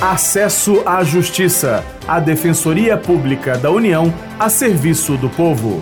Acesso à Justiça, a Defensoria Pública da União a serviço do povo.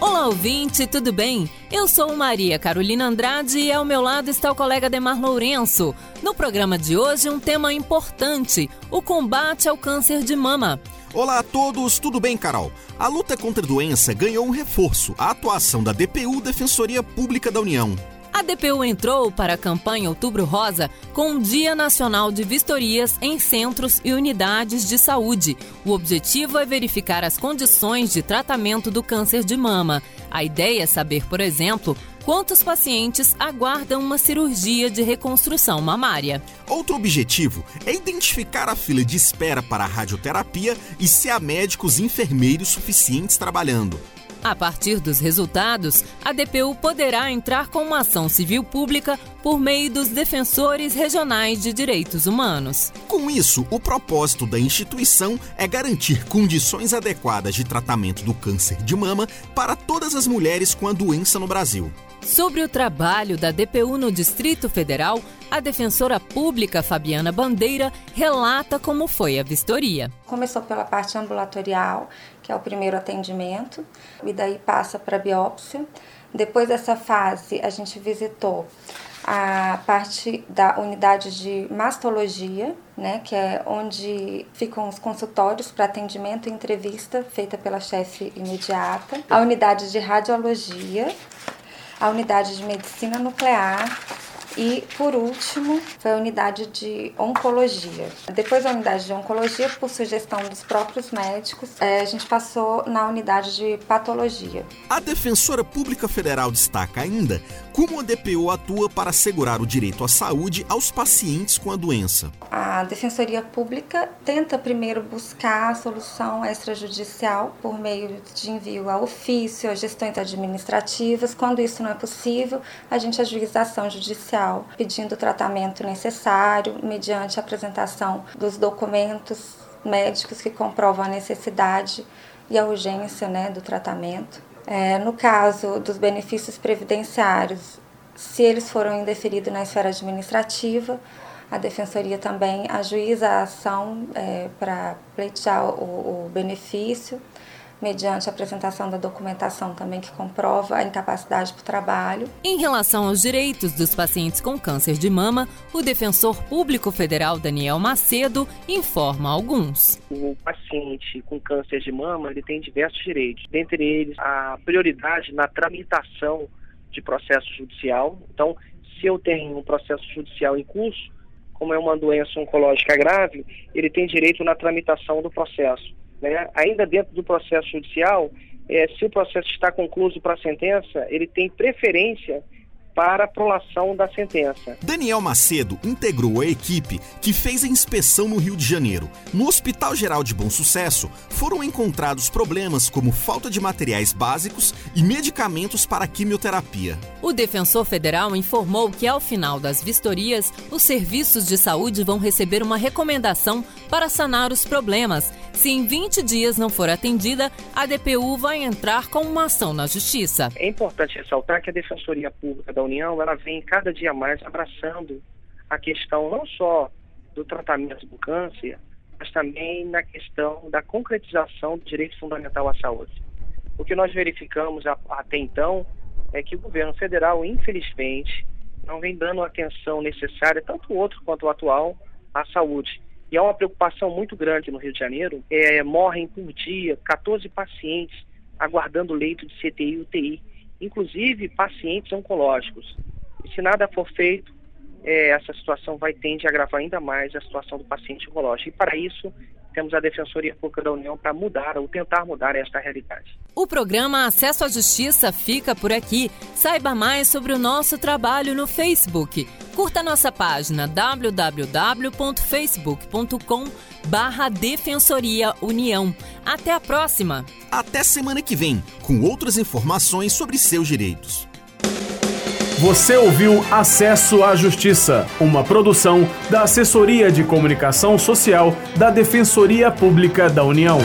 Olá, ouvinte, tudo bem? Eu sou Maria Carolina Andrade e ao meu lado está o colega Demar Lourenço. No programa de hoje, um tema importante: o combate ao câncer de mama. Olá a todos, tudo bem, Carol? A luta contra a doença ganhou um reforço, a atuação da DPU Defensoria Pública da União. A DPU entrou para a campanha Outubro Rosa com um Dia Nacional de Vistorias em centros e unidades de saúde. O objetivo é verificar as condições de tratamento do câncer de mama. A ideia é saber, por exemplo, quantos pacientes aguardam uma cirurgia de reconstrução mamária. Outro objetivo é identificar a fila de espera para a radioterapia e se há médicos e enfermeiros suficientes trabalhando. A partir dos resultados, a DPU poderá entrar com uma ação civil pública por meio dos defensores regionais de direitos humanos. Com isso, o propósito da instituição é garantir condições adequadas de tratamento do câncer de mama para todas as mulheres com a doença no Brasil. Sobre o trabalho da DPU no Distrito Federal, a defensora pública Fabiana Bandeira relata como foi a vistoria. Começou pela parte ambulatorial, que é o primeiro atendimento, e daí passa para biópsia. Depois dessa fase, a gente visitou a parte da unidade de mastologia, né, que é onde ficam os consultórios para atendimento e entrevista feita pela chefe imediata, a unidade de radiologia, a unidade de medicina nuclear e, por último, foi a unidade de oncologia. Depois da unidade de oncologia, por sugestão dos próprios médicos, é, a gente passou na unidade de patologia. A Defensora Pública Federal destaca ainda como a DPO atua para assegurar o direito à saúde aos pacientes com a doença. A Defensoria Pública tenta primeiro buscar a solução extrajudicial por meio de envio a ofício, a gestões administrativas. Quando isso não é possível, a gente ajuiza a ação judicial, pedindo o tratamento necessário, mediante a apresentação dos documentos médicos que comprovam a necessidade e a urgência né, do tratamento. É, no caso dos benefícios previdenciários, se eles foram indeferidos na esfera administrativa, a Defensoria também ajuiza a ação é, para pleitear o, o benefício mediante a apresentação da documentação também que comprova a incapacidade para o trabalho. Em relação aos direitos dos pacientes com câncer de mama, o defensor público federal Daniel Macedo informa alguns. O paciente com câncer de mama ele tem diversos direitos, dentre eles a prioridade na tramitação de processo judicial. Então, se eu tenho um processo judicial em curso, como é uma doença oncológica grave, ele tem direito na tramitação do processo né, ainda dentro do processo judicial, é, se o processo está concluído para a sentença, ele tem preferência para a prolação da sentença. Daniel Macedo integrou a equipe que fez a inspeção no Rio de Janeiro. No Hospital Geral de Bom Sucesso, foram encontrados problemas como falta de materiais básicos e medicamentos para quimioterapia. O defensor federal informou que ao final das vistorias, os serviços de saúde vão receber uma recomendação para sanar os problemas. Se em 20 dias não for atendida, a DPU vai entrar com uma ação na justiça. É importante ressaltar que a Defensoria Pública da União, ela vem cada dia mais abraçando a questão não só do tratamento do câncer, mas também na questão da concretização do direito fundamental à saúde. O que nós verificamos até então é que o governo federal, infelizmente, não vem dando a atenção necessária, tanto o outro quanto o atual, à saúde. E há uma preocupação muito grande no Rio de Janeiro. É, morrem por dia 14 pacientes aguardando leito de CTI e UTI inclusive pacientes oncológicos. E se nada for feito, é, essa situação vai tender a agravar ainda mais a situação do paciente oncológico. E para isso, temos a Defensoria Pública da União para mudar ou tentar mudar esta realidade. O programa Acesso à Justiça fica por aqui. Saiba mais sobre o nosso trabalho no Facebook. Curta nossa página www.facebook.com barra Defensoria União. Até a próxima! Até semana que vem, com outras informações sobre seus direitos. Você ouviu Acesso à Justiça, uma produção da Assessoria de Comunicação Social da Defensoria Pública da União.